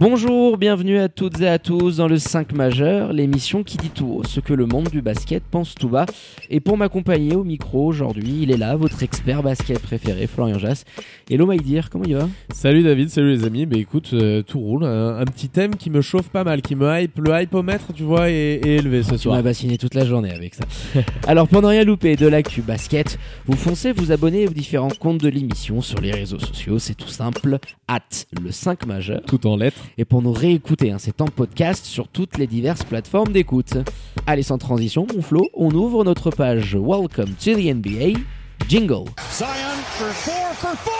Bonjour, bienvenue à toutes et à tous dans le 5 majeur, l'émission qui dit tout haut ce que le monde du basket pense tout bas. Et pour m'accompagner au micro aujourd'hui, il est là, votre expert basket préféré, Florian Jass. Hello Maïdir, comment il va? Salut David, salut les amis. Bah écoute, euh, tout roule. Un, un petit thème qui me chauffe pas mal, qui me hype. Le hypomètre, tu vois, est, est élevé ce Tu soir. m'as bassiné toute la journée avec ça. Alors pour ne rien louper de l'actu basket, vous foncez vous abonner aux différents comptes de l'émission sur les réseaux sociaux, c'est tout simple, at le 5 majeur. Tout en lettres. Et pour nous réécouter. Hein, c'est en podcast sur toutes les diverses plateformes d'écoute. Allez, sans transition, mon Flo, on ouvre notre page Welcome to the NBA. Jingle. Zion for four for four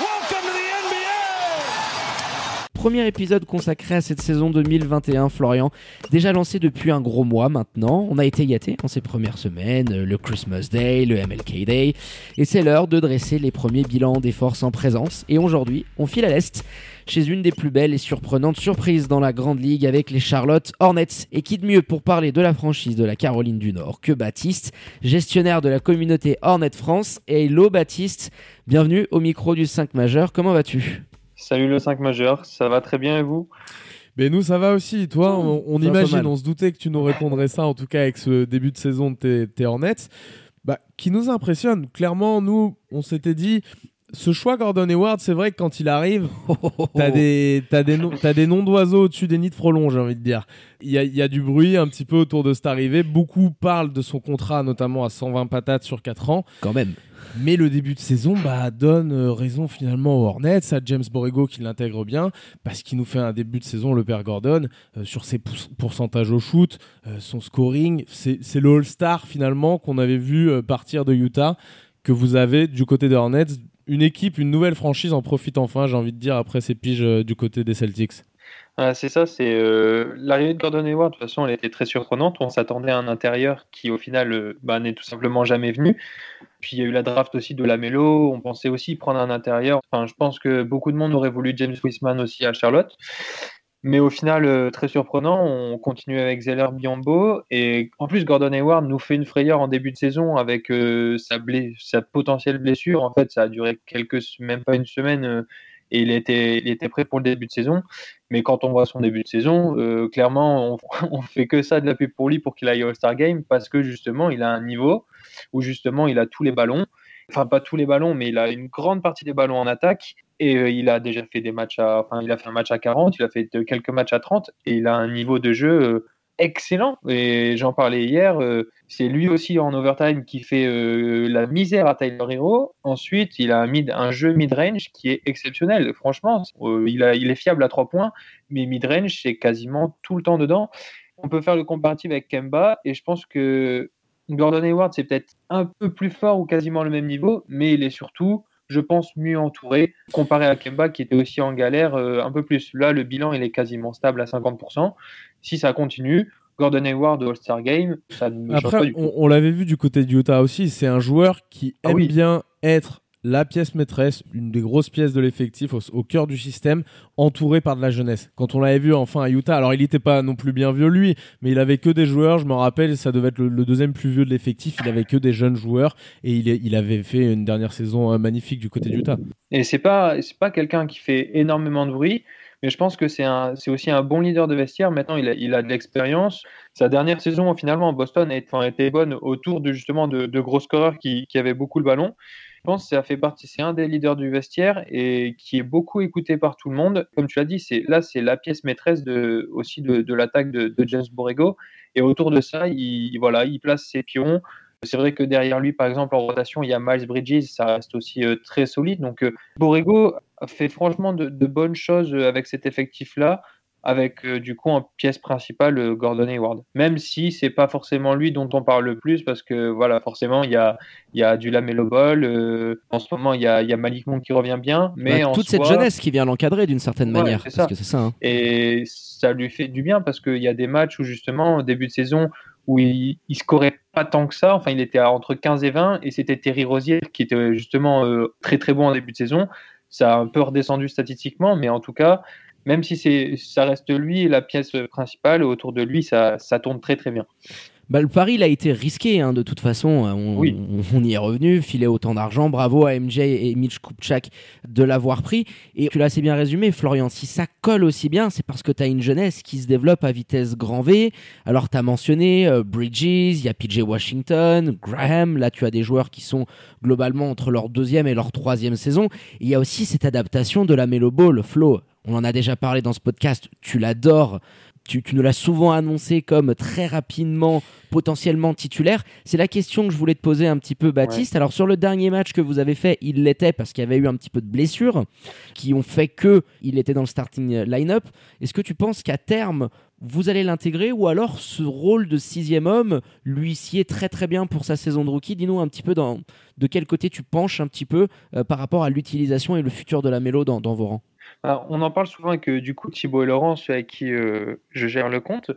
Welcome to the NBA Premier épisode consacré à cette saison 2021, Florian. Déjà lancé depuis un gros mois maintenant. On a été gâtés en ces premières semaines, le Christmas Day, le MLK Day. Et c'est l'heure de dresser les premiers bilans des forces en présence. Et aujourd'hui, on file à l'Est chez une des plus belles et surprenantes surprises dans la Grande Ligue avec les Charlotte Hornets. Et qui de mieux pour parler de la franchise de la Caroline du Nord que Baptiste, gestionnaire de la communauté Hornet France. Et hello Baptiste, bienvenue au micro du 5 majeur. Comment vas-tu? Salut le 5 majeur, ça va très bien et vous? Mais nous, ça va aussi. Toi, on, on imagine, on se doutait que tu nous répondrais ça, en tout cas avec ce début de saison de tes, tes Hornets. Bah, qui nous impressionne. Clairement, nous, on s'était dit. Ce choix Gordon Hayward, c'est vrai que quand il arrive, T'as des, t'as des, noms- t'as des noms d'oiseaux au-dessus des nids de frelons, j'ai envie de dire. Il y a, y a du bruit un petit peu autour de cette arrivée. Beaucoup parlent de son contrat, notamment à 120 patates sur 4 ans. Quand même. Mais le début de saison bah, donne euh, raison finalement aux Hornets, à James Borrego qui l'intègre bien, parce qu'il nous fait un début de saison, le père Gordon, euh, sur ses pour- pourcentages au shoot, euh, son scoring. C'est c'est le All-Star finalement qu'on avait vu partir de Utah, que vous avez du côté des Hornets. Une équipe, une nouvelle franchise en profite enfin, j'ai envie de dire, après ces piges euh, du côté des Celtics. Ah, C'est ça, c'est euh, l'arrivée de Gordon Hayward. De toute façon, elle était très surprenante. On s'attendait à un intérieur qui, au final, euh, bah, n'est tout simplement jamais venu. Puis il y a eu la draft aussi de Lamelo. On pensait aussi prendre un intérieur. Enfin, je pense que beaucoup de monde aurait voulu James Wiseman aussi à Charlotte. Mais au final, euh, très surprenant, on continue avec Zeller Biombo. Et en plus, Gordon Hayward nous fait une frayeur en début de saison avec euh, sa, sa potentielle blessure. En fait, ça a duré quelques, même pas une semaine. euh, et il était, prêt pour le début de saison. Mais quand on voit son début de saison, clairement, on, on fait que ça de la pub pour lui pour qu'il aille au All-Star Game parce que justement, il a un niveau où justement, il a tous les ballons. Enfin, pas tous les ballons, mais il a une grande partie des ballons en attaque. Et euh, il a déjà fait des matchs à, enfin, il a fait un match à 40, il a fait quelques matchs à 30 et il a un niveau de jeu euh, excellent. Et j'en parlais hier, euh, c'est lui aussi en overtime qui fait la misère à Tyler Hero. Ensuite, il a un, un jeu mid-range qui est exceptionnel. Franchement, il, il est fiable à 3 points, mais mid-range, c'est quasiment tout le temps dedans. On peut faire le comparatif avec Kemba, et je pense que Gordon Hayward, c'est peut-être un peu plus fort ou quasiment le même niveau, mais il est surtout, je pense, mieux entouré comparé à Kemba qui était aussi en galère euh, un peu plus. Là, le bilan, il est quasiment stable à 50%. Si ça continue, Gordon Hayward All-Star Game, ça ne me change pas Après, du on, on l'avait vu du côté de Utah aussi, c'est un joueur qui Ah aime oui. bien être la pièce maîtresse, une des grosses pièces de l'effectif au, cœur du système, entouré par de la jeunesse. Quand on l'avait vu enfin à Utah, alors il n'était pas non plus bien vieux lui, mais il avait que des joueurs, je me rappelle, ça devait être le, deuxième plus vieux de l'effectif, il avait que des jeunes joueurs et il, avait fait une dernière saison euh, magnifique du côté d'Utah. Et c'est pas c'est pas quelqu'un qui fait énormément de bruit, mais je pense que c'est aussi un bon leader de vestiaire. Maintenant, il a, de l'expérience. Sa dernière saison, finalement, Boston a été, était bonne autour de justement de, de gros scoreurs qui, qui avaient beaucoup le ballon. Je pense que ça fait partie, c'est un des leaders du vestiaire et qui est beaucoup écouté par tout le monde. Comme tu l'as dit, là c'est la pièce maîtresse aussi de, l'attaque de, de James Borrego. Et autour de ça, il place ses pions. C'est vrai que derrière lui, par exemple, en rotation, il y a Miles Bridges, ça reste aussi euh, très solide. Donc, euh, Borrego fait franchement de, bonnes choses avec cet effectif-là. Avec euh, du coup en pièce principale euh, Gordon Hayward. Même si c'est pas forcément lui dont on parle le plus, parce que voilà, forcément il y a, y a du Lamelo Ball, euh, en ce moment il y a, il y a Malik Monk qui revient bien, mais Bah, en toute soi- cette jeunesse qui vient l'encadrer d'une certaine Ouais, manière. c'est Parce ça. que c'est ça. hein. et ça lui fait du bien parce qu'il y a des matchs où justement au début de saison où il, il scorait pas tant que ça, enfin il était à entre 15 et 20 et c'était Terry Rosier qui était justement très très bon en début de saison. Ça a un peu redescendu statistiquement, mais en tout cas, même si c'est ça reste lui la pièce principale autour de lui, ça, ça tourne très très bien. Bah, le pari, il a été risqué, hein, de toute façon. On, Oui. on- on y est revenu, filer autant d'argent. Bravo à MJ et Mitch Kupchak de l'avoir pris. Et tu l'as assez bien résumé, Florian. Si ça colle aussi bien, c'est parce que tu as une jeunesse qui se développe à vitesse grand V. Alors, tu as mentionné euh, Bridges, il y a PJ Washington, Graham. Là, tu as des joueurs qui sont globalement entre leur deuxième et leur troisième saison. Il y a aussi cette adaptation de la Melo Ball, Flo. On en a déjà parlé dans ce podcast. Tu l'adores. Tu, tu nous l'as souvent annoncé comme très rapidement potentiellement titulaire. C'est la question que je voulais te poser un petit peu, Baptiste. Alors sur le dernier match que vous avez fait, il l'était parce qu'il y avait eu un petit peu de blessures qui ont fait que il était dans le starting line-up. Est-ce que tu penses qu'à terme vous allez l'intégrer ou alors ce rôle de sixième homme lui sied très très bien pour sa saison de rookie? Dis-nous un petit peu dans, de quel côté tu penches un petit peu euh, par rapport à l'utilisation et le futur de la mélo dans, dans vos rangs. Alors, on en parle souvent avec du coup Thibaut et Laurent, ceux avec qui euh, je gère le compte.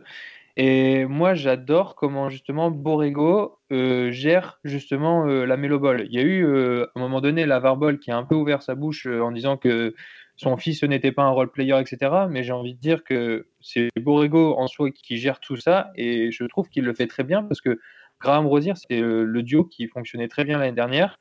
Et moi, j'adore comment justement Borrego euh, gère justement euh, la Melo Ball. Il y a eu à un moment donné la Ball qui a un peu ouvert sa bouche en disant que son fils n'était pas un role player, etc. Mais j'ai envie de dire que c'est Borrego en soi qui gère tout ça et je trouve qu'il le fait très bien parce que Graham Rosier, c'est le duo qui fonctionnait très bien l'année dernière.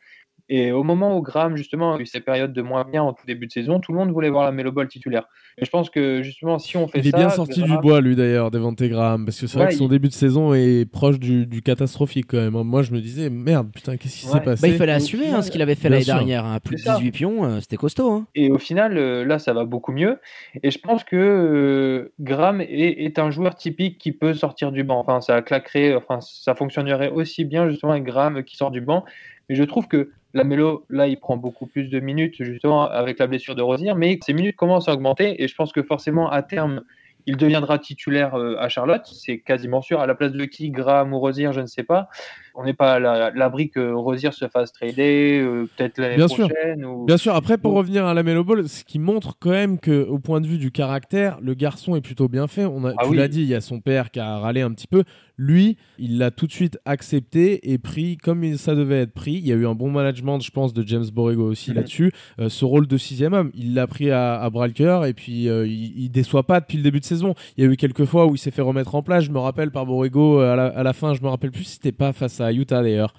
Et au moment où Graham, justement, a eu ses périodes de moins bien en tout début de saison, tout le monde voulait voir la Melo Ball titulaire. Et je pense que, justement, si on fait Il est ça. bien sorti Graham- du bois, lui d'ailleurs, Devante Graham, parce que c'est vrai que son il- début de saison est proche du, du catastrophique quand même. Moi, je me disais, merde, putain, qu'est-ce qui Ouais. s'est passé? Bah, il fallait assumer final, hein, ce qu'il avait fait l'année dernière. hein. Plus de C'est ça. 18 pions, euh, c'était costaud. hein. Et au final, euh, là, ça va beaucoup mieux. Et je pense que euh, Graham est, est un joueur typique qui peut sortir du banc. Enfin, ça claquerait, enfin, ça fonctionnerait aussi bien justement avec Graham qui sort du banc. Mais je trouve que la Mélo, là, il prend beaucoup plus de minutes justement avec la blessure de Rosier, mais ses minutes commencent à augmenter. Et je pense que forcément, à terme, il deviendra titulaire euh, à Charlotte. C'est quasiment sûr. À la place de qui, Graham ou Rosier, je ne sais pas. On n'est pas à la- l'abri que Rosier se fasse trader, euh, peut-être l'année Bien sûr. prochaine. Ou... Bien sûr, après, pour revenir à la Melo Ball, ce qui montre quand même que, au point de vue du caractère, le garçon est plutôt bien fait. On a, Ah tu oui. l'as dit, il y a son père qui a râlé un petit peu. Lui, il l'a tout de suite accepté et pris comme ça devait être pris. Il y a eu un bon management, je pense, de James Borrego aussi Mhm. là-dessus. Euh, ce rôle de sixième homme, il l'a pris à, à bras le cœur et puis euh, il, il déçoit pas depuis le début de saison. Il y a eu quelques fois où il s'est fait remettre en place. Je me rappelle par Borrego euh, à la, à la fin, je me rappelle plus si c'était pas face à Utah d'ailleurs.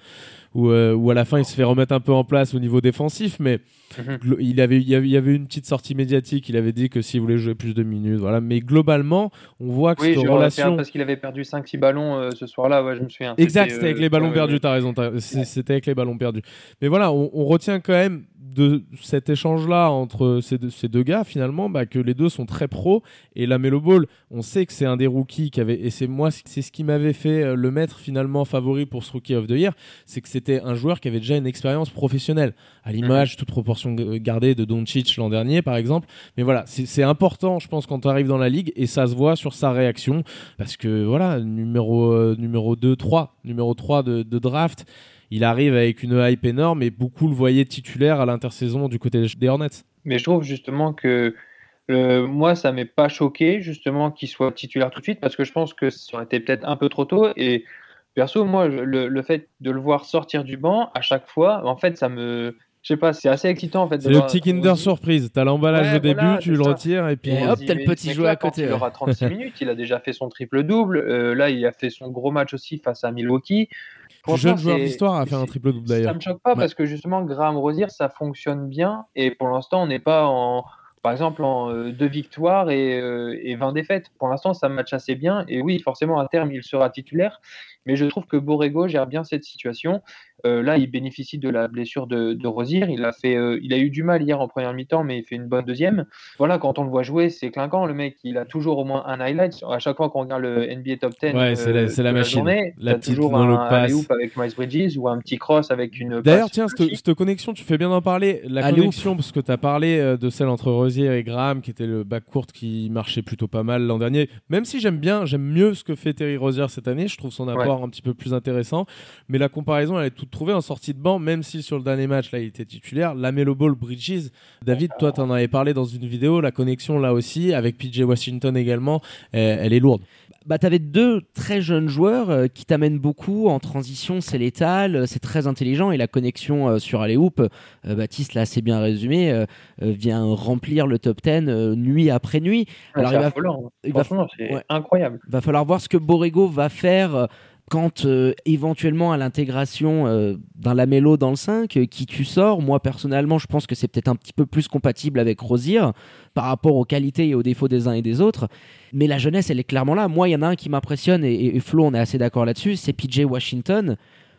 Où, euh, où à la fin il se fait remettre un peu en place au niveau défensif, mais Mhm. Il avait, il y avait, une petite sortie médiatique. Il avait dit que s'il voulait jouer plus de minutes, voilà. Mais globalement, on voit que Oui, cette relation. parce qu'il avait perdu 5-6 ballons euh, ce soir-là, ouais, je me souviens. Exact, c'était avec euh, les ballons ouais, perdus. T'as raison. t'as- c'est- C'était avec les ballons perdus. Mais voilà, on, on retient quand même de cet échange-là entre ces deux, ces deux gars finalement, bah, que les deux sont très pros. Et la Melo Ball, on sait que c'est un des rookies qui avait, et c'est moi, c'est ce qui m'avait fait euh, le mettre finalement favori pour ce Rookie of the Year, c'est que c'était un joueur qui avait déjà une expérience professionnelle, à l'image toute proportion gardée de Doncic l'an dernier par exemple. Mais voilà, c'est c'est important, je pense, quand tu arrives dans la ligue et ça se voit sur sa réaction parce que voilà, numéro euh, numéro 2 3, numéro 3 de, de draft, il arrive avec une hype énorme et beaucoup le voyaient titulaire à l'intersaison du côté des Hornets. Mais je trouve justement que euh, moi, ça m'est pas choqué justement qu'il soit titulaire tout de suite parce que je pense que ça aurait été peut-être un peu trop tôt. Et perso, moi, le, le fait de le voir sortir du banc à chaque fois, en fait, ça me. Je sais pas, c'est assez excitant en fait. C'est le petit Kinder surprise, t'as l'emballage Ouais, au début, voilà, tu le ça. retires et puis Et hop, t'as le petit jouet à quand côté, Il aura 36 minutes, il a déjà fait son triple double. Euh, là, il a fait son gros match aussi face à Milwaukee. plus jeune joueur d'histoire a fait un c'est- triple double Ça d'ailleurs. me choque pas Ouais. parce que justement, Graham Rosier, ça fonctionne bien. Et pour l'instant, on n'est pas en, par exemple, en euh, deux victoires et, euh, et 20 défaites. Pour l'instant, ça match assez bien. Et oui, forcément, à terme, il sera titulaire. Mais je trouve que Borrego gère bien cette situation. Euh, là, il bénéficie de la blessure de, de Rosier. Il a, fait, euh, il a eu du mal hier en première mi-temps, mais il fait une bonne deuxième. Voilà, quand on le voit jouer, c'est clinquant. Le mec, il a toujours au moins un highlight. À chaque fois qu'on regarde le NBA Top 10, Ouais, c'est la- euh, la de machine. journée, La petite toujours un pass. alley-oop avec Miles Bridges ou un petit cross avec une. D'ailleurs, passe tiens, cette, connexion, tu fais bien d'en parler. La Allez, connexion, parce que tu as parlé de celle entre Rosier et Graham, qui était le backcourt qui marchait plutôt pas mal l'an dernier. Même si j'aime bien, j'aime mieux ce que fait Terry Rosier cette année, je trouve son apport un petit peu plus intéressant. Mais la comparaison, elle est toute trouvée en sortie de banc, même si sur le dernier match, là, il était titulaire. La Melo Ball Bridges, David, toi, tu en avais parlé dans une vidéo. La connexion, là aussi, avec PJ Washington également, euh, elle est lourde. bah, tu avais deux très jeunes joueurs euh, qui t'amènent beaucoup en transition, c'est létal, euh, c'est très intelligent et la connexion euh, sur Alley Hoop, euh, Baptiste l'a assez bien résumé, euh, euh, vient remplir le top 10 euh, nuit après nuit. Alors, il va- affolant. il va- ouais. incroyable. va falloir voir ce que Borrego va faire euh, quand euh, éventuellement à l'intégration euh, d'un Lamello dans le 5, euh, qui tu sors. Moi personnellement, je pense que c'est peut-être un petit peu plus compatible avec Rosier par rapport aux qualités et aux défauts des uns et des autres. Mais la jeunesse, elle est clairement là. Moi, il y en a un qui m'impressionne et, et- et Flo, on est assez d'accord là-dessus, c'est PJ Washington.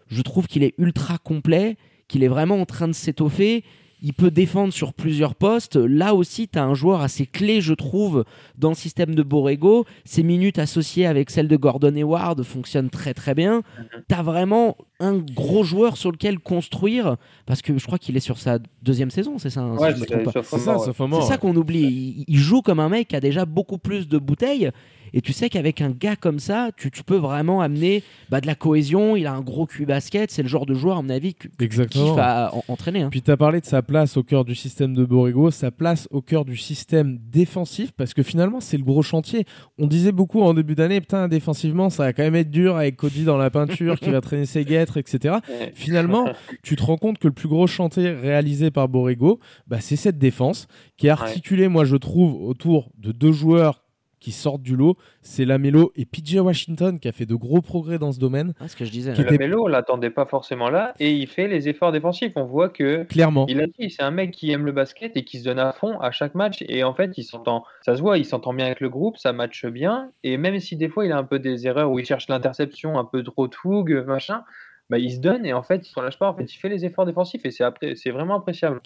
Je trouve qu'il est ultra complet, qu'il est vraiment en train de s'étoffer. Il peut défendre sur plusieurs postes. Là aussi, tu as un joueur assez clé, je trouve, dans le système de Borrego. Ses minutes associées avec celles de Gordon Hayward fonctionnent très très bien. Tu as vraiment un gros joueur sur lequel construire, parce que je crois qu'il est sur sa deuxième saison, c'est ça hein, Ouais, c'est ça, ouais. ça qu'on oublie. Il, il joue comme un mec qui a déjà beaucoup plus de bouteilles. Et tu sais qu'avec un gars comme ça, tu, tu peux vraiment amener bah, de la cohésion. Il a un gros cul basket. C'est le genre de joueur, à mon avis, que, que tu Exactement. kiffes à en- entraîner. hein. Puis tu as parlé de sa place au cœur du système de Borrego, sa place au cœur du système défensif, parce que finalement, c'est le gros chantier. On disait beaucoup en début d'année, putain, défensivement, ça va quand même être dur avec Cody dans la peinture qui va traîner ses guêtres, etc. Finalement, tu te rends compte que le plus gros chantier réalisé par Borrego, bah, c'est cette défense qui est articulée, moi, je trouve, autour de deux joueurs qui sortent du lot. C'est Lamelo et PJ Washington qui a fait de gros progrès dans ce domaine, Ah, ce que je disais. Qui hein. était- Le Melo, on l'attendait pas forcément là et il fait les efforts défensifs. On voit que clairement. il a dit, c'est un mec qui aime le basket et qui se donne à fond à chaque match. Et en fait, il s'entend, ça se voit, il s'entend bien avec le groupe, ça matche bien. Et même si des fois il a un peu des erreurs où il cherche l'interception, un peu trop de fougue, machin, bah, il se donne et en fait, il ne relâche pas. En fait, il fait les efforts défensifs et c'est après, c'est vraiment appréciable.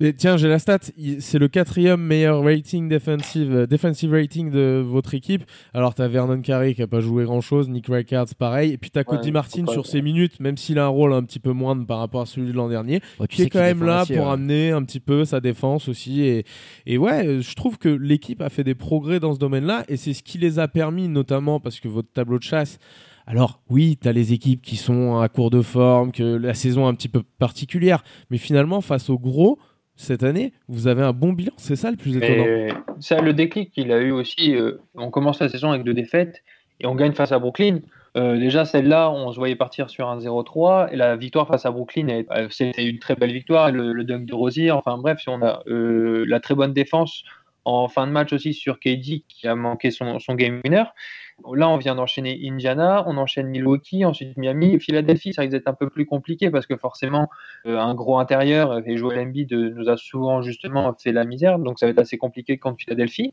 Et tiens, j'ai la stat. C'est le quatrième meilleur rating defensive, euh, defensive rating de votre équipe. Alors, tu as Vernon Carey qui a pas joué grand chose, Nick Rickards pareil. Et puis, tu as Cody Ouais, Martin sur ses minutes, même s'il a un rôle un petit peu moindre par rapport à celui de l'an dernier, Ouais, tu qui est quand même là pour ouais. amener un petit peu sa défense aussi. Et, et ouais, je trouve que l'équipe a fait des progrès dans ce domaine-là. Et c'est ce qui les a permis, notamment parce que votre tableau de chasse. Alors oui, tu as les équipes qui sont à court de forme, que la saison est un petit peu particulière, mais finalement face au gros, cette année, vous avez un bon bilan, c'est ça le plus étonnant. Et ça, le déclic qu'il a eu aussi, euh, on commence la saison avec deux défaites et on gagne face à Brooklyn. Euh, déjà, celle-là, on se voyait partir sur un 0-3 et la victoire face à Brooklyn, c'était une très belle victoire. Le, le dunk de Rosier, enfin bref, si on a euh, la très bonne défense en fin de match aussi sur KD qui a manqué son, son game winner. Là, on vient d'enchaîner Indiana, on enchaîne Milwaukee, ensuite Miami, Philadelphie. Ça risque d'être un peu plus compliqué parce que forcément, euh, un gros intérieur et Joel Embiid euh, nous a souvent justement fait la misère, donc ça va être assez compliqué contre Philadelphie.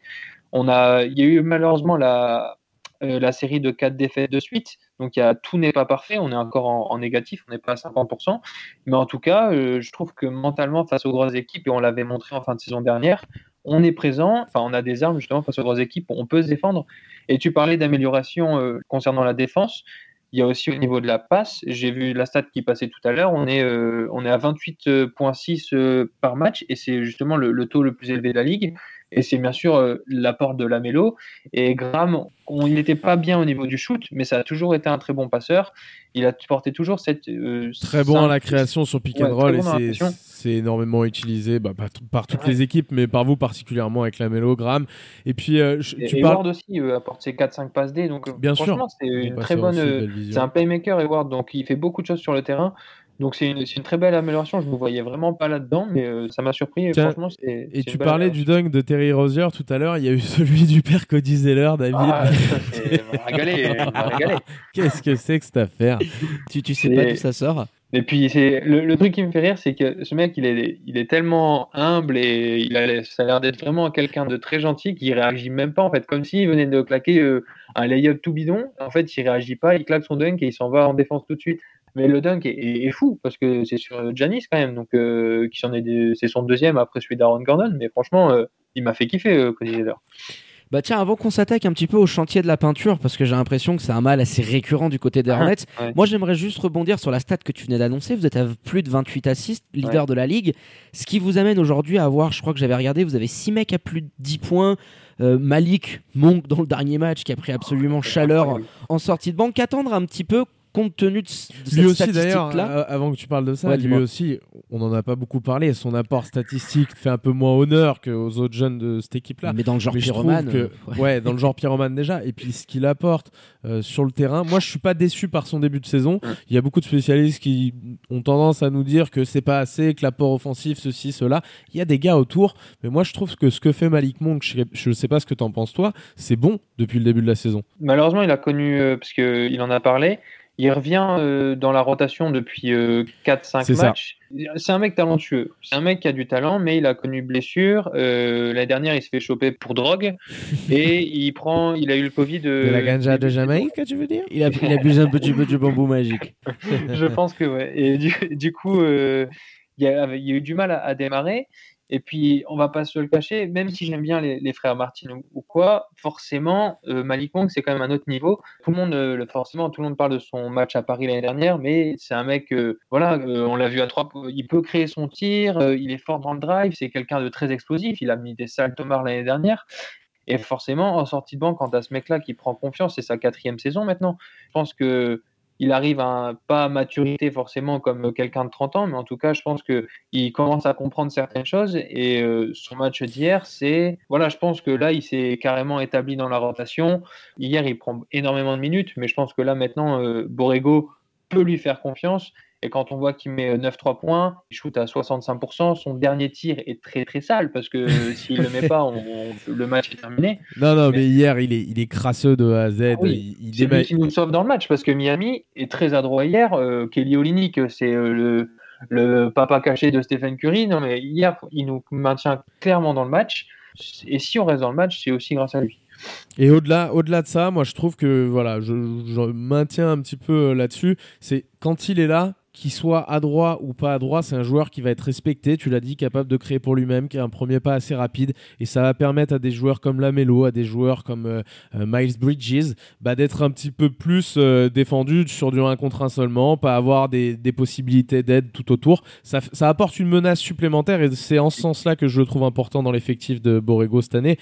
On a, il y a eu malheureusement la, euh, série de quatre défaites de suite, donc tout n'est pas parfait, on est encore en, négatif, on n'est pas à 50%, mais en tout cas, euh, je trouve que mentalement face aux grosses équipes, et on l'avait montré en fin de saison dernière, on est présent, enfin on a des armes justement face aux grosses équipes, on peut se défendre. Et tu parlais d'amélioration euh, concernant la défense. Il y a aussi au niveau de la passe, j'ai vu la stat qui passait tout à l'heure, on, est, euh, on est à 28,6 euh, par match et c'est justement le, le, taux le plus élevé de la ligue. Et c'est bien sûr euh, l'apport de Lamelo. Et Graham, on, il n'était pas bien au niveau du shoot, mais ça a toujours été un très bon passeur. Il a porté toujours cette. euh, très bon à la création sur pick and Ouais, roll bon et c'est- énormément utilisé bah, par, par toutes Ouais. les équipes, mais par vous particulièrement avec Lamelo, Graham. Et puis, euh, je- Et tu Hayward parles. aussi euh, apporte ses 4-5 passes D. Donc, Bien sûr. franchement, c'est une très bonne. euh. C'est un playmaker, Hayward, donc il fait beaucoup de choses sur le terrain. Donc c'est une, très belle amélioration. Je ne me voyais vraiment pas là-dedans, mais euh, ça m'a surpris. Et Tiens, franchement, c'est. Et tu parlais du dunk de Terry Rozier tout à l'heure, il y a eu celui du père Cody Zeller, David. Ah. Qu'est-ce que c'est que cette affaire? Tu, tu sais Et- pas d'où ça sort? Et puis c'est le, le truc qui me fait rire, c'est que ce mec, il est, il est tellement humble et il a, ça a l'air d'être vraiment quelqu'un de très gentil qui réagit même pas en fait, comme s'il venait de claquer euh, un lay-up tout bidon. En fait, il réagit pas, il claque son dunk et il s'en va en défense tout de suite. Mais le dunk est, est fou parce que c'est sur Janis quand même, donc qui s'en est, c'est son deuxième après celui d'Aaron Gordon. Mais franchement, il m'a fait kiffer Zeller. Bah tiens, avant qu'on s'attaque un petit peu au chantier de la peinture, parce que j'ai l'impression que c'est un mal assez récurrent du côté des Hornets, moi j'aimerais juste rebondir sur la stat que tu venais d'annoncer. Vous êtes à plus de 28 assists, leader de la ligue, ce qui vous amène aujourd'hui à avoir, je crois que j'avais regardé, vous avez 6 mecs à plus de 10 points. Euh, Malik Monk dans le dernier match qui a pris absolument chaleur en sortie de banque. Qu'attendre un petit peu compte tenu de, cette lui aussi d'ailleurs euh, avant que tu parles de ça lui aussi on n'en a pas beaucoup parlé. Son apport statistique fait un peu moins honneur qu'aux autres jeunes de cette équipe là mais dans le genre pyromane que, euh, ouais. dans le genre pyromane déjà. Et puis ce qu'il apporte euh, sur le terrain moi je suis pas déçu par son début de saison. Il y a beaucoup de spécialistes qui ont tendance à nous dire que c'est pas assez que l'apport offensif ceci cela. Il y a des gars autour. Mais moi je trouve que ce que fait Malik Monk je, je sais pas ce que tu en penses toi c'est bon depuis le début de la saison. Malheureusement il a connu parce que il en a parlé il revient euh, dans la rotation depuis 4-5 euh, matchs. C'est un mec talentueux. C'est un mec qui a du talent, mais il a connu blessure. Euh, L'année dernière, il se fait choper pour drogue et il prend, il a eu le Covid. De la ganja de Jamaïque, tu veux dire? Il a, il a abusé un peu du, bambou magique. Je pense que ouais. Et du, du coup, il, y a, il, a, eu du mal à, à démarrer. Et puis, on va pas se le cacher, même si j'aime bien les, frères Martin ou, quoi, forcément, euh, Malik c'est quand même un autre niveau. Tout le monde, euh, forcément, tout le monde parle de son match à Paris l'année dernière, mais c'est un mec, euh, voilà, on l'a vu à trois, il peut créer son tir, il est fort dans le drive, c'est quelqu'un de très explosif, il a mis des salles Thomas l'année dernière. Et forcément, en sortie de banque, quand as ce mec-là qui prend confiance, c'est sa quatrième saison maintenant. Je pense que il arrive à pas à maturité forcément comme quelqu'un de 30 ans, mais en tout cas, je pense qu'il commence à comprendre certaines choses. Et euh, son match d'hier, c'est. Voilà, je pense que là, il s'est carrément établi dans la rotation. Hier, il prend énormément de minutes, mais je pense que là, maintenant, euh, Borrego peut lui faire confiance. Et quand on voit qu'il met 9-3 points, il shoot à 65%, son dernier tir est très très sale parce que s'il ne le met pas, le match est terminé. Non, non, mais, hier, il est, il est crasseux de A à Z. Ah il, c'est lui qui nous sauve dans le match parce que Miami est très adroit hier. Euh, Kelly Olynyk, c'est euh, le, le papa caché de Stephen Curry. Non, mais hier, il nous maintient clairement dans le match. Et si on reste dans le match, c'est aussi grâce à lui. Et au-delà, au-delà de ça, moi je trouve que voilà, je, je maintiens un petit peu euh, là-dessus. C'est quand il est là, qu'il soit adroit ou pas adroit, c'est un joueur qui va être respecté, tu l'as dit, capable de créer pour lui-même, qui a un premier pas assez rapide, et ça va permettre à des joueurs comme Lamelo, à des joueurs comme euh, euh, Miles Bridges, bah, d'être un petit peu plus euh, défendus sur du 1 contre 1 seulement, pas avoir des, des possibilités d'aide tout autour. Ça, ça, apporte une menace supplémentaire, et c'est en ce sens-là que je le trouve important dans l'effectif de Borrego cette année.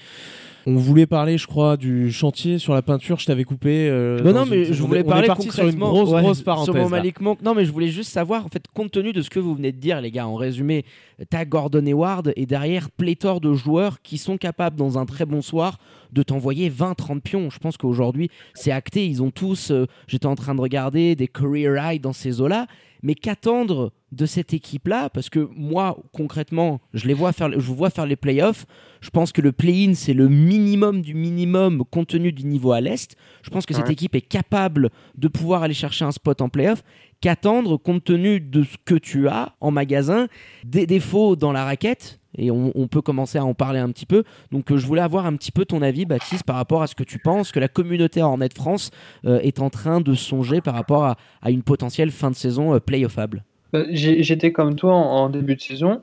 On voulait parler, je crois, du chantier sur la peinture. Je t'avais coupé. Euh, non, mais je voulais parler sur une grosse, grosse parenthèse. Sur Malik Monk. Non, mais je voulais juste savoir, en fait, compte tenu de ce que vous venez de dire, les gars, en résumé, t'as Gordon Hayward et derrière pléthore de joueurs qui sont capables, dans un très bon soir, de t'envoyer 20-30 pions. Je pense qu'aujourd'hui, c'est acté. Ils ont tous, euh, j'étais en train de regarder des career high dans ces eaux-là. Mais qu'attendre de cette équipe-là? Parce que moi, concrètement, je les vois faire, je vous vois faire les playoffs. Je pense que le play-in, c'est le minimum du minimum compte tenu du niveau à l'Est. Je pense que cette équipe est capable de pouvoir aller chercher un spot en playoff. Qu'attendre compte tenu de ce que tu as en magasin Des défauts dans la raquette, et on, peut commencer à en parler un petit peu. Donc euh, je voulais avoir un petit peu ton avis, Baptiste, par rapport à ce que tu penses que la communauté Hornet France euh, est en train de songer par rapport à, une potentielle fin de saison euh, playoffable. Bah, j'étais comme toi en, début de saison.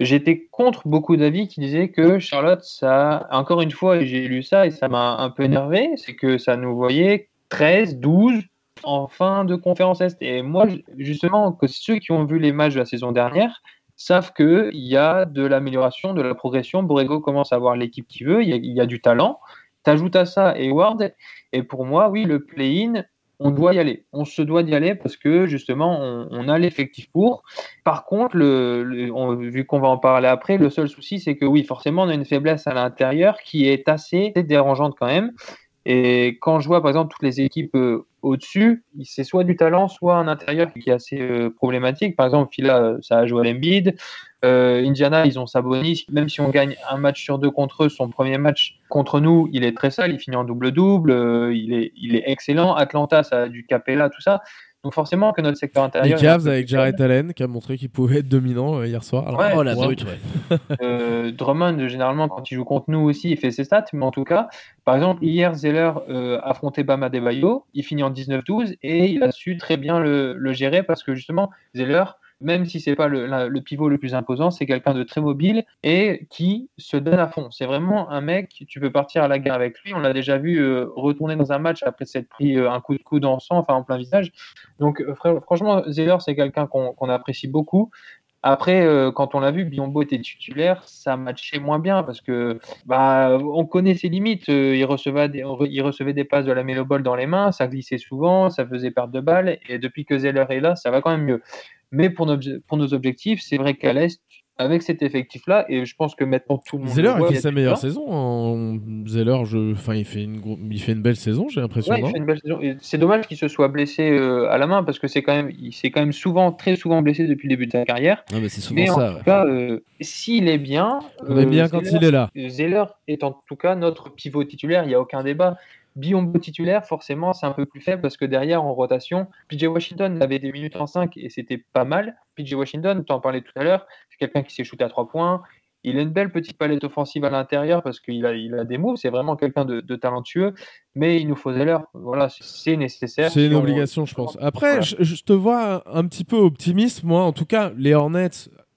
J'étais contre beaucoup d'avis qui disaient que Charlotte, ça, encore une fois, j'ai lu ça et ça m'a un peu énervé, c'est que ça nous voyait 13, 12 en fin de conférence Est. Et moi, justement, que ceux qui ont vu les matchs de la saison dernière, savent qu'il y a de l'amélioration, de la progression. Borrego commence à avoir l'équipe qu'il veut, il y, a, du talent. T'ajoutes à ça Hayward, et pour moi, oui, le play-in, on doit y aller. On se doit d'y aller parce que justement, on, a l'effectif pour. Par contre, vu qu'on va en parler après, le seul souci, c'est que oui, forcément, on a une faiblesse à l'intérieur qui est assez dérangeante quand même. Et quand je vois par exemple toutes les équipes euh, au-dessus, c'est soit du talent, soit un intérieur qui est assez euh, problématique. Par exemple, Phila, euh, ça a joué à l'Embiid. Indiana, ils ont Sabonis. Même si on gagne un match sur deux contre eux, son premier match contre nous, il est très sale. Il finit en double-double. il, est, il est excellent. Atlanta, ça a du Capella, tout ça. Donc forcément que notre secteur Les intérieur. Cavs avec Jared Allen qui a montré qu'il pouvait être dominant euh, hier soir. Alors, Ouais, oh la brute, ouais. Euh, Drummond, généralement, quand il joue contre nous aussi, il fait ses stats. Mais en tout cas, par exemple, hier, Zeller euh, affrontait Bama Debayo. Il finit en 19-12 et il a su très bien le, le gérer parce que justement, Zeller, même si c'est pas le, pivot le plus imposant, c'est quelqu'un de très mobile et qui se donne à fond. C'est vraiment un mec, tu peux partir à la guerre avec lui. On l'a déjà vu euh, retourner dans un match après s'être pris euh, un coup de coude en sang, enfin en plein visage. Donc, euh, fr- franchement, Zeller, c'est quelqu'un qu'on apprécie beaucoup. Après, quand on l'a vu, Biombo était titulaire, ça matchait moins bien parce que bah, on connaît ses limites. Il, recevait des, il recevait des passes de la Melo Ball dans les mains, ça glissait souvent, ça faisait perdre de balles. Et depuis que Zeller est là, ça va quand même mieux. Mais pour, nos- pour nos objectifs, c'est vrai qu'à l'Est, avec cet effectif-là, et je pense que maintenant tout le monde. Zeller, voit, y fait a sa meilleure saison. En... Zeller, je... enfin, il, fait une il fait une belle saison, j'ai l'impression. Ouais, il fait une belle saison. C'est dommage qu'il se soit blessé euh, à la main parce que c'est quand même, il s'est quand même souvent, très souvent blessé depuis le début de sa carrière. Non, mais c'est souvent Mais en ça. tout cas, euh, s'il est bien, On euh, bien quand Zeller- il est là. Zeller est en tout cas notre pivot titulaire, il n'y a aucun débat. Biombo titulaire, forcément, c'est un peu plus faible parce que derrière, en rotation, PJ Washington avait des minutes en 5 et c'était pas mal. PJ Washington, tu en parlais tout à l'heure, c'est quelqu'un qui s'est shooté à 3 points. Il a une belle petite palette offensive à l'intérieur parce qu'il a, il a des moves, c'est vraiment quelqu'un de, de talentueux, mais il nous faut Zeller. Voilà, c'est nécessaire. C'est une on- obligation, je pense. Après, Voilà. je, je te vois un, un petit peu optimiste, moi. En tout cas, les Hornets.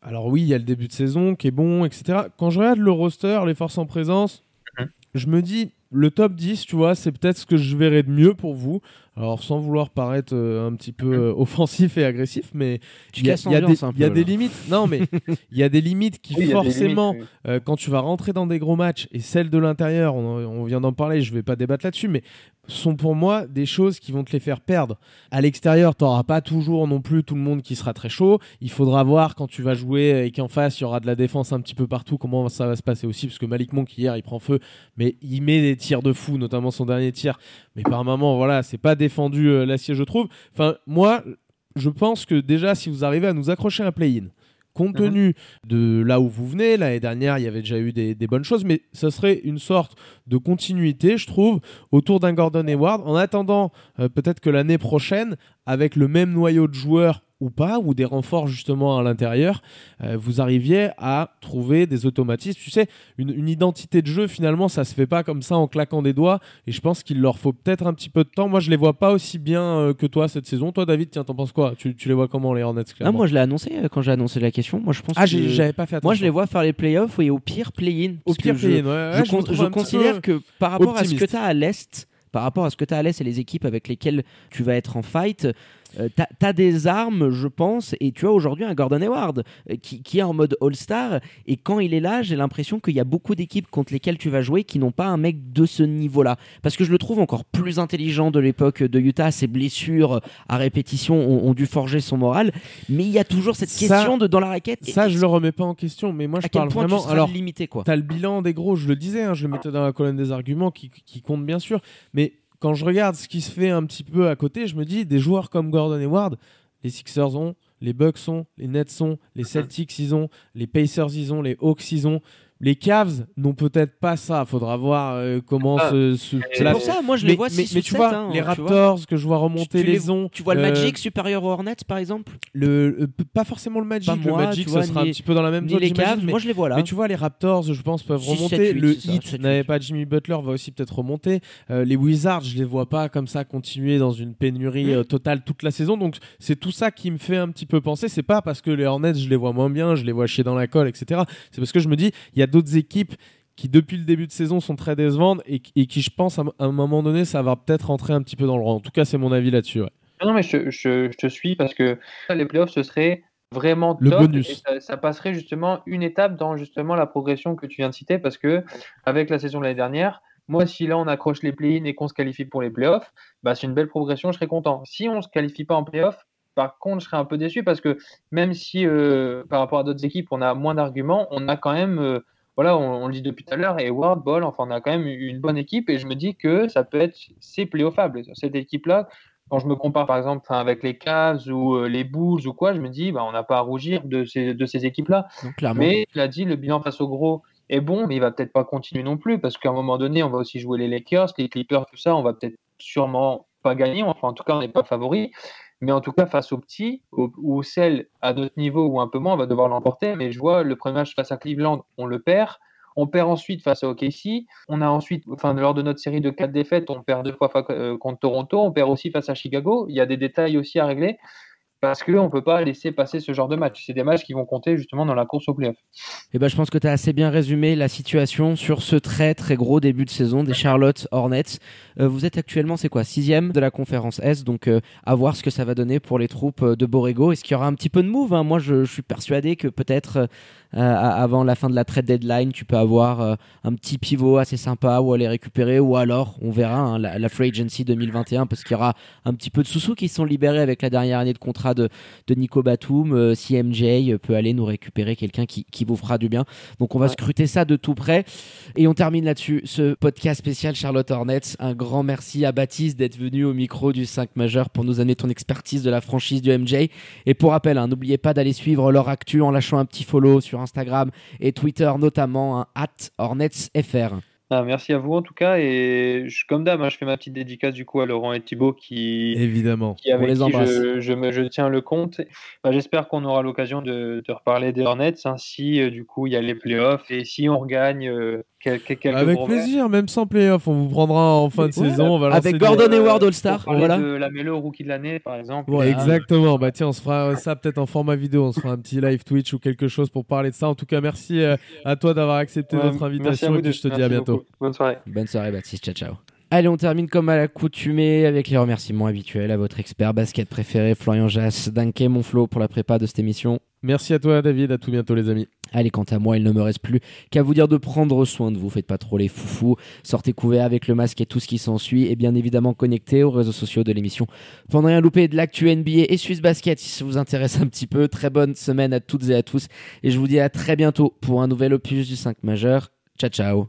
Alors oui, il y a le début de saison qui est bon, etc. Quand je regarde le roster, les forces en présence, Mhm. je me dis, le top 10, tu vois, c'est peut-être ce que je verrais de mieux pour vous. Alors, sans vouloir paraître euh, un petit peu euh, offensif et agressif, mais Tu il y a, y des, y a des limites. Non, mais il y a des limites qui Oui, forcément limites, oui. euh, quand tu vas rentrer dans des gros matchs, et celles de l'intérieur, on, on vient d'en parler, je vais pas débattre là-dessus, mais sont pour moi des choses qui vont te les faire perdre. À l'extérieur, tu n'auras pas toujours non plus tout le monde qui sera très chaud. Il faudra voir quand tu vas jouer et qu'en face, il y aura de la défense un petit peu partout, comment ça va se passer aussi, parce que Malik Monk, hier, il prend feu, mais il met des tirs de fou, notamment son dernier tir. Mais par moment, voilà, c'est pas défendu euh, l'acier, je trouve. Enfin, moi, je pense que déjà, si vous arrivez à nous accrocher un play-in, compte Mhm. tenu de là où vous venez, l'année dernière, il y avait déjà eu des, des bonnes choses, mais ce serait une sorte de continuité, je trouve, autour d'un Gordon Hayward, en attendant euh, peut-être que l'année prochaine, avec le même noyau de joueurs ou pas, ou des renforts justement à l'intérieur, euh, vous arriviez à trouver des automatismes. Tu sais, une, une identité de jeu, finalement, ça se fait pas comme ça en claquant des doigts, et je pense qu'il leur faut peut-être un petit peu de temps. Moi, je les vois pas aussi bien euh, que toi cette saison. Toi, David, tiens, t'en penses quoi? Tu, tu les vois comment, les Hornets Ah, moi, je l'ai annoncé euh, quand j'ai annoncé la question. Moi, je pense Ah, que. j'avais pas fait attention. Moi, je les vois faire les playoffs et au pire play-in. Au pire, play-in, ouais, ouais, je, considère que par rapport à ce que tu as à l'Est, par rapport à ce que tu as à l'Est et les équipes avec lesquelles tu vas être en fight, euh, tu as, des armes, je pense, et tu as aujourd'hui un Gordon Hayward euh, qui, qui est en mode All-Star. Et quand il est là, j'ai l'impression qu'il y a beaucoup d'équipes contre lesquelles tu vas jouer qui n'ont pas un mec de ce niveau-là. Parce que je le trouve encore plus intelligent de l'époque de Utah. Ses blessures à répétition ont, ont dû forger son moral. Mais il y a toujours cette Ça- question de dans la raquette. Ça, je le remets pas en question, mais moi, à je quel parle point vraiment. tu Alors, limité, quoi. T'as le bilan des gros, je le disais, hein, je le mettais dans la colonne des arguments qui, qui compte bien sûr. Mais quand je regarde ce qui se fait un petit peu à côté, je me dis des joueurs comme Gordon Hayward, les Sixers ont, les Bucks ont, les Nets ont, les Celtics ils ont, les Pacers ils ont, les Hawks ils ont. Les Cavs n'ont peut-être pas ça. Faudra voir euh, comment Ah, se. se- C'est pour ça, moi je mais, les vois mais, 6 mais tu 7, vois, hein, les tu vois. Raptors que je vois remonter Tu- tu les, ont. Tu vois le euh, Magic supérieur aux Hornets, par exemple? le, euh, pas forcément le Magic. Pas moi, le Magic, vois, sera ni- un petit peu dans la même Ni zone. les Cavs, mais- moi je les vois là. Mais tu vois, les Raptors, je pense, peuvent 6, remonter. 7, 8, le ça, Heat 7, n'avait 8. pas Jimmy Butler, va aussi peut-être remonter. Euh, les Wizards, je les vois pas comme ça continuer dans une pénurie totale toute la saison. Donc c'est tout ça qui me fait un petit peu penser. C'est pas parce que les Hornets, je les vois moins bien, je les vois chier dans la colle, etc. C'est parce que je me dis, il y a d'autres équipes qui depuis le début de saison sont très décevantes et, et qui je pense à, à un moment donné ça va peut-être rentrer un petit peu dans le rang. En tout cas c'est mon avis là-dessus. ouais. Non, mais je, je- je te suis parce que les playoffs, ce serait vraiment Le top bonus. et ça, ça passerait justement une étape dans justement la progression que tu viens de citer parce que avec la saison de l'année dernière, moi, si là on accroche les play-in et qu'on se qualifie pour les playoffs, bah, c'est une belle progression, je serais content. Si on se qualifie pas en playoffs, par contre, je serais un peu déçu parce que même si euh, par rapport à d'autres équipes, on a moins d'arguments, on a quand même, euh, voilà, on, on le dit depuis tout à l'heure, et Ward, Ball, enfin, on a quand même une bonne équipe et je me dis que ça peut être, c'est playoffable. Cette équipe-là, quand je me compare par exemple avec les Cavs ou euh, les Bulls ou quoi, je me dis bah, on n'a pas à rougir de ces, de ces équipes-là. Mais tu l'as dit, le bilan face au gros est bon, mais il va peut-être pas continuer non plus parce qu'à un moment donné, on va aussi jouer les Lakers, les Clippers, tout ça, on va peut-être sûrement pas gagner. Enfin, en tout cas, on n'est pas favori. Mais en tout cas, face aux petits, ou celles à notre niveau ou un peu moins, on va devoir l'emporter. Mais je vois le premier match face à Cleveland, on le perd. On perd ensuite face à OKC. On a ensuite, enfin, lors de notre série de quatre défaites, on perd deux fois euh, contre Toronto. On perd aussi face à Chicago. Il y a des détails aussi à régler parce qu'on ne peut pas laisser passer ce genre de match. C'est des matchs qui vont compter justement dans la course au playoff. Eh ben, je pense que tu as assez bien résumé la situation sur ce très très gros début de saison des Charlotte Hornets. Euh, vous êtes actuellement, c'est quoi, sixième de la conférence S, donc euh, à voir ce que ça va donner pour les troupes de Borrego. Est-ce qu'il y aura un petit peu de move hein? Moi, je, suis persuadé que peut-être euh, avant la fin de la trade deadline, tu peux avoir euh, un petit pivot assez sympa ou aller récupérer, ou alors on verra hein, la, Free Agency 2021 parce qu'il y aura un petit peu de sous-sous qui sont libérés avec la dernière année de contrat de, de Nico Batum. Euh, si MJ peut aller nous récupérer quelqu'un qui, qui, vous fera du bien. Donc on va scruter ça de tout près. Et on termine là-dessus ce podcast spécial Charlotte Hornets. Un grand merci à Baptiste d'être venu au micro du 5 majeur pour nous amener ton expertise de la franchise du MJ. Et pour rappel, hein, n'oubliez pas d'aller suivre leur actu en lâchant un petit follow sur Instagram et Twitter notamment, hein, at HornetsFR. Ah, merci à vous en tout cas et je, comme d'hab, hein, je fais ma petite dédicace du coup à Laurent et Thibaut qui évidemment qui, avec les qui je, je, me, je, tiens le compte. Bah, J'espère qu'on aura l'occasion de, de, reparler des Hornets hein, si euh, du coup il y a les playoffs et si on regagne euh, avec plaisir, même sans playoff, on vous prendra en fin de saison. On va avec Gordon Hayward All-Star. Voilà. De la Melo Rookie de l'année, par exemple. exactement. Bah tiens, on se fera ça peut-être en format vidéo. On se fera un petit live Twitch ou quelque chose pour parler de ça. En tout cas, merci euh, à toi d'avoir accepté notre invitation. Et je te dis à bientôt. Bonne soirée. Bonne soirée, Baptiste. Ciao, ciao. Allez, on termine comme à l'accoutumée avec les remerciements habituels à votre expert basket préféré, Florian Jass. Danke, mon Flo, pour la prépa de cette émission. Merci à toi, David. À tout bientôt, les amis. Allez, quant à moi, il ne me reste plus qu'à vous dire de prendre soin de vous. Faites pas trop les foufous. Sortez couverts avec le masque et tout ce qui s'ensuit. Et bien évidemment, connectez aux réseaux sociaux de l'émission. Pendant rien louper de l'actu NBA et Swiss Basket si ça vous intéresse un petit peu. Très bonne semaine à toutes et à tous. Et je vous dis à très bientôt pour un nouvel opus du 5 majeur. Ciao, ciao.